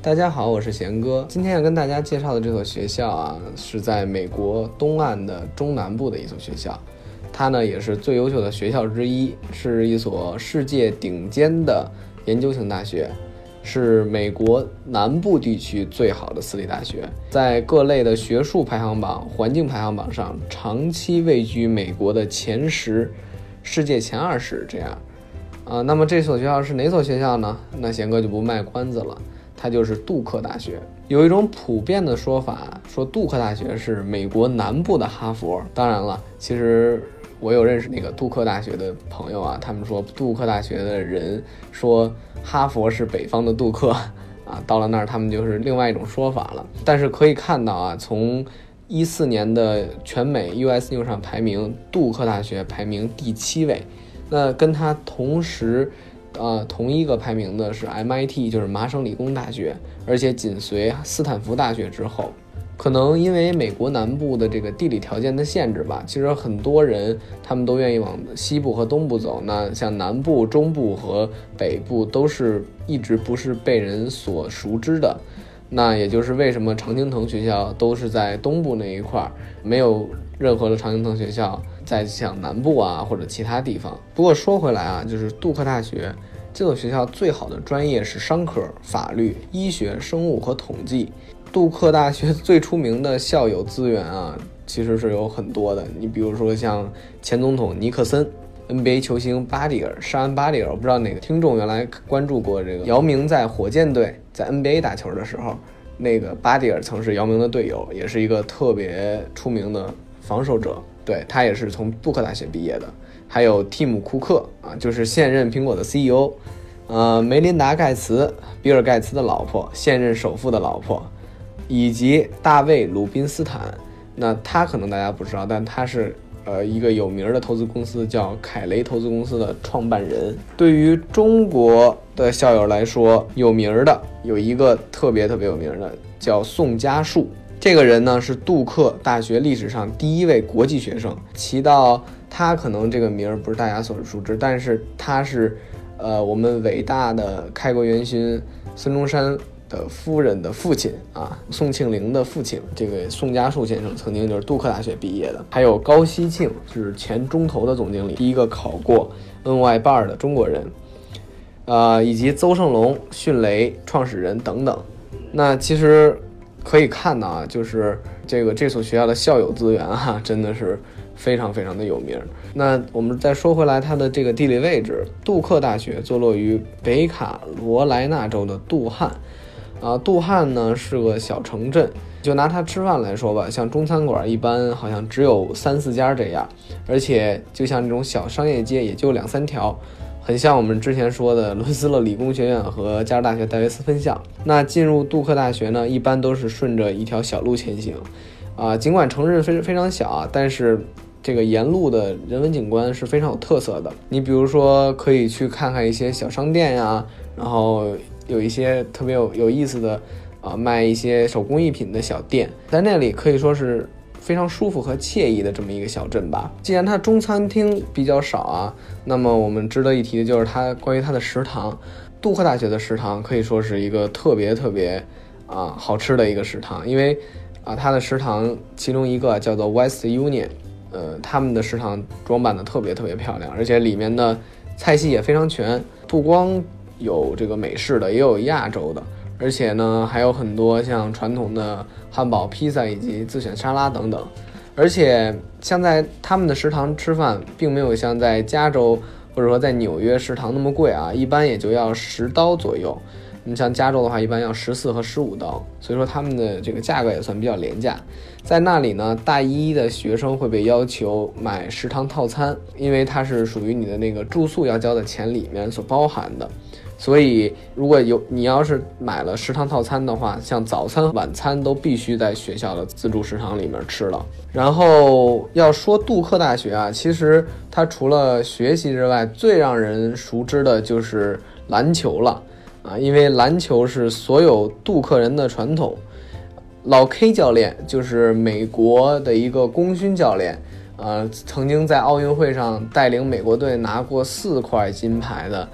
大家好，我是贤哥。今天要跟大家介绍的这所学校啊，是在美国东岸的中南部的一所学校，它呢也是最优秀的学校之一，是一所世界顶尖的研究型大学，是美国南部地区最好的私立大学，在各类的学术排行榜、环境排行榜上长期位居美国的前十，世界前二十这样。啊，那么这所学校是哪所学校呢？那贤哥就不卖关子了。它就是杜克大学。有一种普遍的说法，说杜克大学是美国南部的哈佛。当然了，其实我有认识那个杜克大学的朋友啊，他们说杜克大学的人说哈佛是北方的杜克 啊。到了那儿，他们就是另外一种说法了。但是可以看到啊，从一四年的全美 US News 上排名，杜克大学排名第七位。那跟它同时。呃，同一个排名的是 MIT，就是麻省理工大学，而且紧随斯坦福大学之后。可能因为美国南部的这个地理条件的限制吧，其实很多人他们都愿意往西部和东部走。那像南部、中部和北部都是一直不是被人所熟知的。那也就是为什么常青藤学校都是在东部那一块儿，没有任何的常青藤学校在像南部啊或者其他地方。不过说回来啊，就是杜克大学。这所学校最好的专业是商科、法律、医学、生物和统计。杜克大学最出名的校友资源啊，其实是有很多的。你比如说像前总统尼克森、NBA 球星巴蒂尔、沙恩巴蒂尔，我不知道哪个听众原来关注过这个。姚明在火箭队在 NBA 打球的时候，那个巴蒂尔曾是姚明的队友，也是一个特别出名的防守者。对他也是从杜克大学毕业的。还有蒂姆·库克啊，就是现任苹果的 CEO，呃，梅琳达·盖茨，比尔·盖茨的老婆，现任首富的老婆，以及大卫·鲁宾斯坦。那他可能大家不知道，但他是呃一个有名的投资公司叫凯雷投资公司的创办人。对于中国的校友来说，有名的有一个特别特别有名的叫宋家树。这个人呢是杜克大学历史上第一位国际学生，提到。他可能这个名儿不是大家所熟知，但是他是，呃，我们伟大的开国元勋孙中山的夫人的父亲啊，宋庆龄的父亲，这个宋家树先生曾经就是杜克大学毕业的。还有高希庆是前中投的总经理，第一个考过 NY 班的中国人，呃，以及邹胜龙、迅雷创始人等等。那其实可以看到啊，就是这个这所学校的校友资源啊，真的是。非常非常的有名。那我们再说回来，它的这个地理位置，杜克大学坐落于北卡罗来纳州的杜汉。啊，杜汉呢是个小城镇，就拿它吃饭来说吧，像中餐馆一般好像只有三四家这样，而且就像这种小商业街也就两三条，很像我们之前说的伦斯勒理工学院和加州大学戴维斯分校。那进入杜克大学呢，一般都是顺着一条小路前行。啊，尽管城市非非常小啊，但是。这个沿路的人文景观是非常有特色的。你比如说，可以去看看一些小商店呀，然后有一些特别有有意思的，啊，卖一些手工艺品的小店，在那里可以说是非常舒服和惬意的这么一个小镇吧。既然它中餐厅比较少啊，那么我们值得一提的就是它关于它的食堂。杜克大学的食堂可以说是一个特别特别啊好吃的一个食堂，因为啊它的食堂其中一个叫做 West Union。呃，他们的食堂装扮的特别特别漂亮，而且里面的菜系也非常全，不光有这个美式的，也有亚洲的，而且呢还有很多像传统的汉堡、披萨以及自选沙拉等等。而且像在他们的食堂吃饭，并没有像在加州或者说在纽约食堂那么贵啊，一般也就要十刀左右。你像加州的话，一般要十四和十五刀，所以说他们的这个价格也算比较廉价。在那里呢，大一的学生会被要求买食堂套餐，因为它是属于你的那个住宿要交的钱里面所包含的。所以如果有你要是买了食堂套餐的话，像早餐、晚餐都必须在学校的自助食堂里面吃了。然后要说杜克大学啊，其实它除了学习之外，最让人熟知的就是篮球了。啊，因为篮球是所有杜克人的传统，老 K 教练就是美国的一个功勋教练，呃，曾经在奥运会上带领美国队拿过四块金牌的，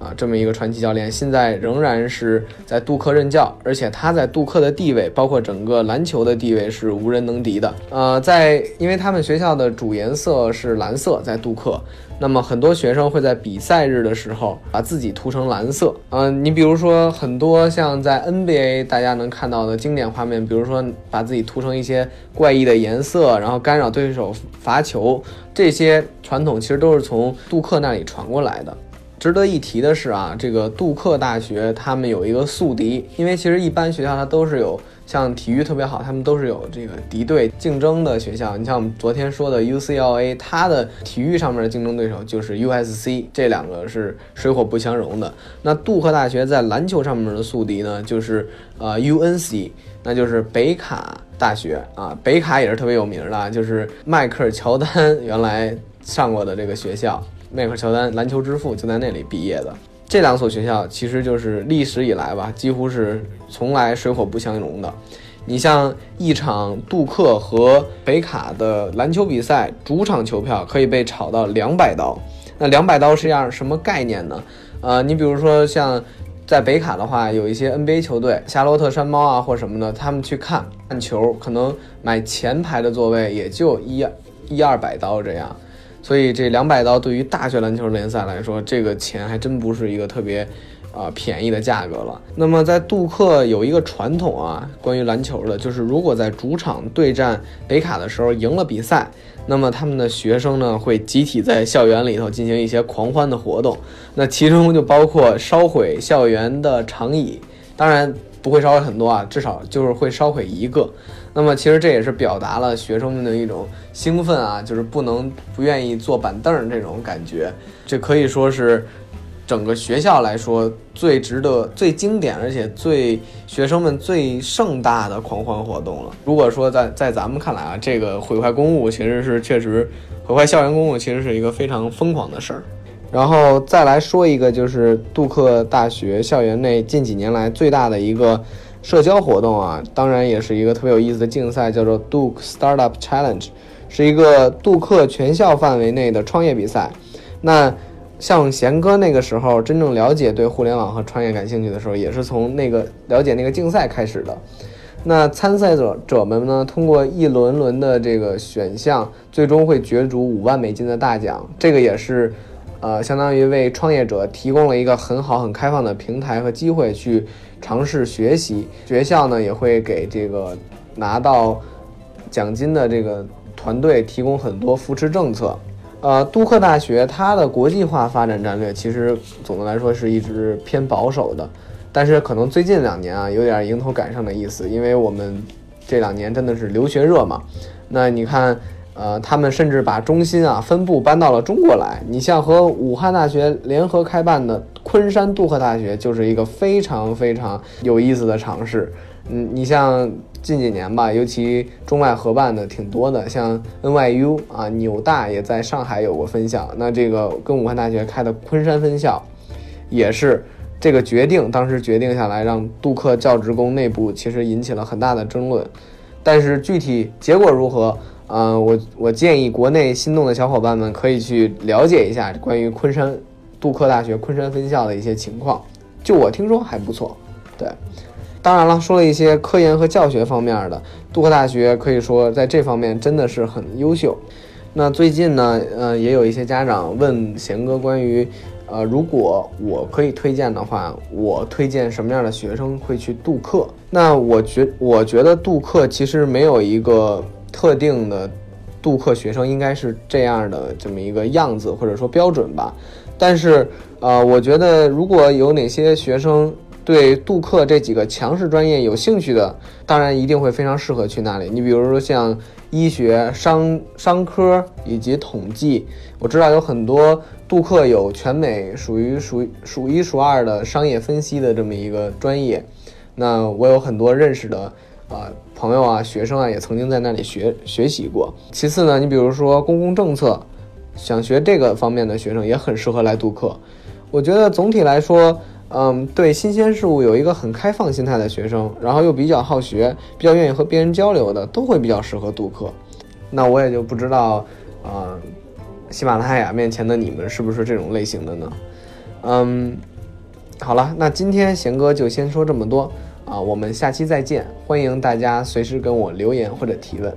啊，这么一个传奇教练，现在仍然是在杜克任教，而且他在杜克的地位，包括整个篮球的地位是无人能敌的。呃，在因为他们学校的主颜色是蓝色，在杜克，那么很多学生会在比赛日的时候把自己涂成蓝色。嗯，你比如说很多像在 NBA 大家能看到的经典画面，比如说把自己涂成一些怪异的颜色，然后干扰对手罚球，这些传统其实都是从杜克那里传过来的。值得一提的是啊，这个杜克大学他们有一个宿敌，因为其实一般学校它都是有像体育特别好，他们都是有这个敌对竞争的学校。你像我们昨天说的 UCLA，它的体育上面的竞争对手就是 USC，这两个是水火不相容的。那杜克大学在篮球上面的宿敌呢，就是呃 UNC，那就是北卡大学啊，北卡也是特别有名的，就是迈克尔乔丹原来上过的这个学校。迈克尔乔丹篮球之父就在那里毕业的。这两所学校其实就是历史以来吧，几乎是从来水火不相容的。你像一场杜克和北卡的篮球比赛，主场球票可以被炒到两百刀。那两百刀是样什么概念呢？呃，你比如说像在北卡的话，有一些 NBA 球队，夏洛特山猫啊或什么的，他们去看看球，可能买前排的座位也就一一二百刀这样。所以这两百刀对于大学篮球联赛来说，这个钱还真不是一个特别，啊便宜的价格了。那么在杜克有一个传统啊，关于篮球的，就是如果在主场对战北卡的时候赢了比赛，那么他们的学生呢会集体在校园里头进行一些狂欢的活动，那其中就包括烧毁校园的长椅，当然不会烧毁很多啊，至少就是会烧毁一个。那么其实这也是表达了学生们的一种兴奋啊，就是不能不愿意坐板凳儿这种感觉。这可以说是整个学校来说最值得、最经典，而且最学生们最盛大的狂欢活动了。如果说在在咱们看来啊，这个毁坏公物其实是确实毁坏校园公物，其实是一个非常疯狂的事儿。然后再来说一个，就是杜克大学校园内近几年来最大的一个。社交活动啊，当然也是一个特别有意思的竞赛，叫做 Duke Startup Challenge，是一个杜克全校范围内的创业比赛。那像贤哥那个时候真正了解对互联网和创业感兴趣的时候，也是从那个了解那个竞赛开始的。那参赛者者们呢，通过一轮轮的这个选项，最终会角逐五万美金的大奖。这个也是。呃，相当于为创业者提供了一个很好、很开放的平台和机会去尝试学习。学校呢也会给这个拿到奖金的这个团队提供很多扶持政策。呃，杜克大学它的国际化发展战略其实总的来说是一直偏保守的，但是可能最近两年啊有点迎头赶上的意思，因为我们这两年真的是留学热嘛。那你看。呃，他们甚至把中心啊分部搬到了中国来。你像和武汉大学联合开办的昆山杜克大学，就是一个非常非常有意思的尝试。嗯，你像近几年吧，尤其中外合办的挺多的，像 NYU 啊，纽大也在上海有过分校。那这个跟武汉大学开的昆山分校，也是这个决定，当时决定下来，让杜克教职工内部其实引起了很大的争论。但是具体结果如何？嗯，我我建议国内心动的小伙伴们可以去了解一下关于昆山杜克大学昆山分校的一些情况。就我听说还不错，对。当然了，说了一些科研和教学方面的，杜克大学可以说在这方面真的是很优秀。那最近呢，呃，也有一些家长问贤哥关于，呃，如果我可以推荐的话，我推荐什么样的学生会去杜克？那我觉我觉得杜克其实没有一个。特定的杜克学生应该是这样的这么一个样子或者说标准吧，但是呃，我觉得如果有哪些学生对杜克这几个强势专业有兴趣的，当然一定会非常适合去那里。你比如说像医学、商商科以及统计，我知道有很多杜克有全美属于数数一数二的商业分析的这么一个专业，那我有很多认识的。啊，朋友啊，学生啊，也曾经在那里学学习过。其次呢，你比如说公共政策，想学这个方面的学生也很适合来杜克。我觉得总体来说，嗯，对新鲜事物有一个很开放心态的学生，然后又比较好学，比较愿意和别人交流的，都会比较适合杜克。那我也就不知道，啊，喜马拉雅面前的你们是不是这种类型的呢？嗯，好了，那今天贤哥就先说这么多啊，我们下期再见，欢迎大家随时跟我留言或者提问。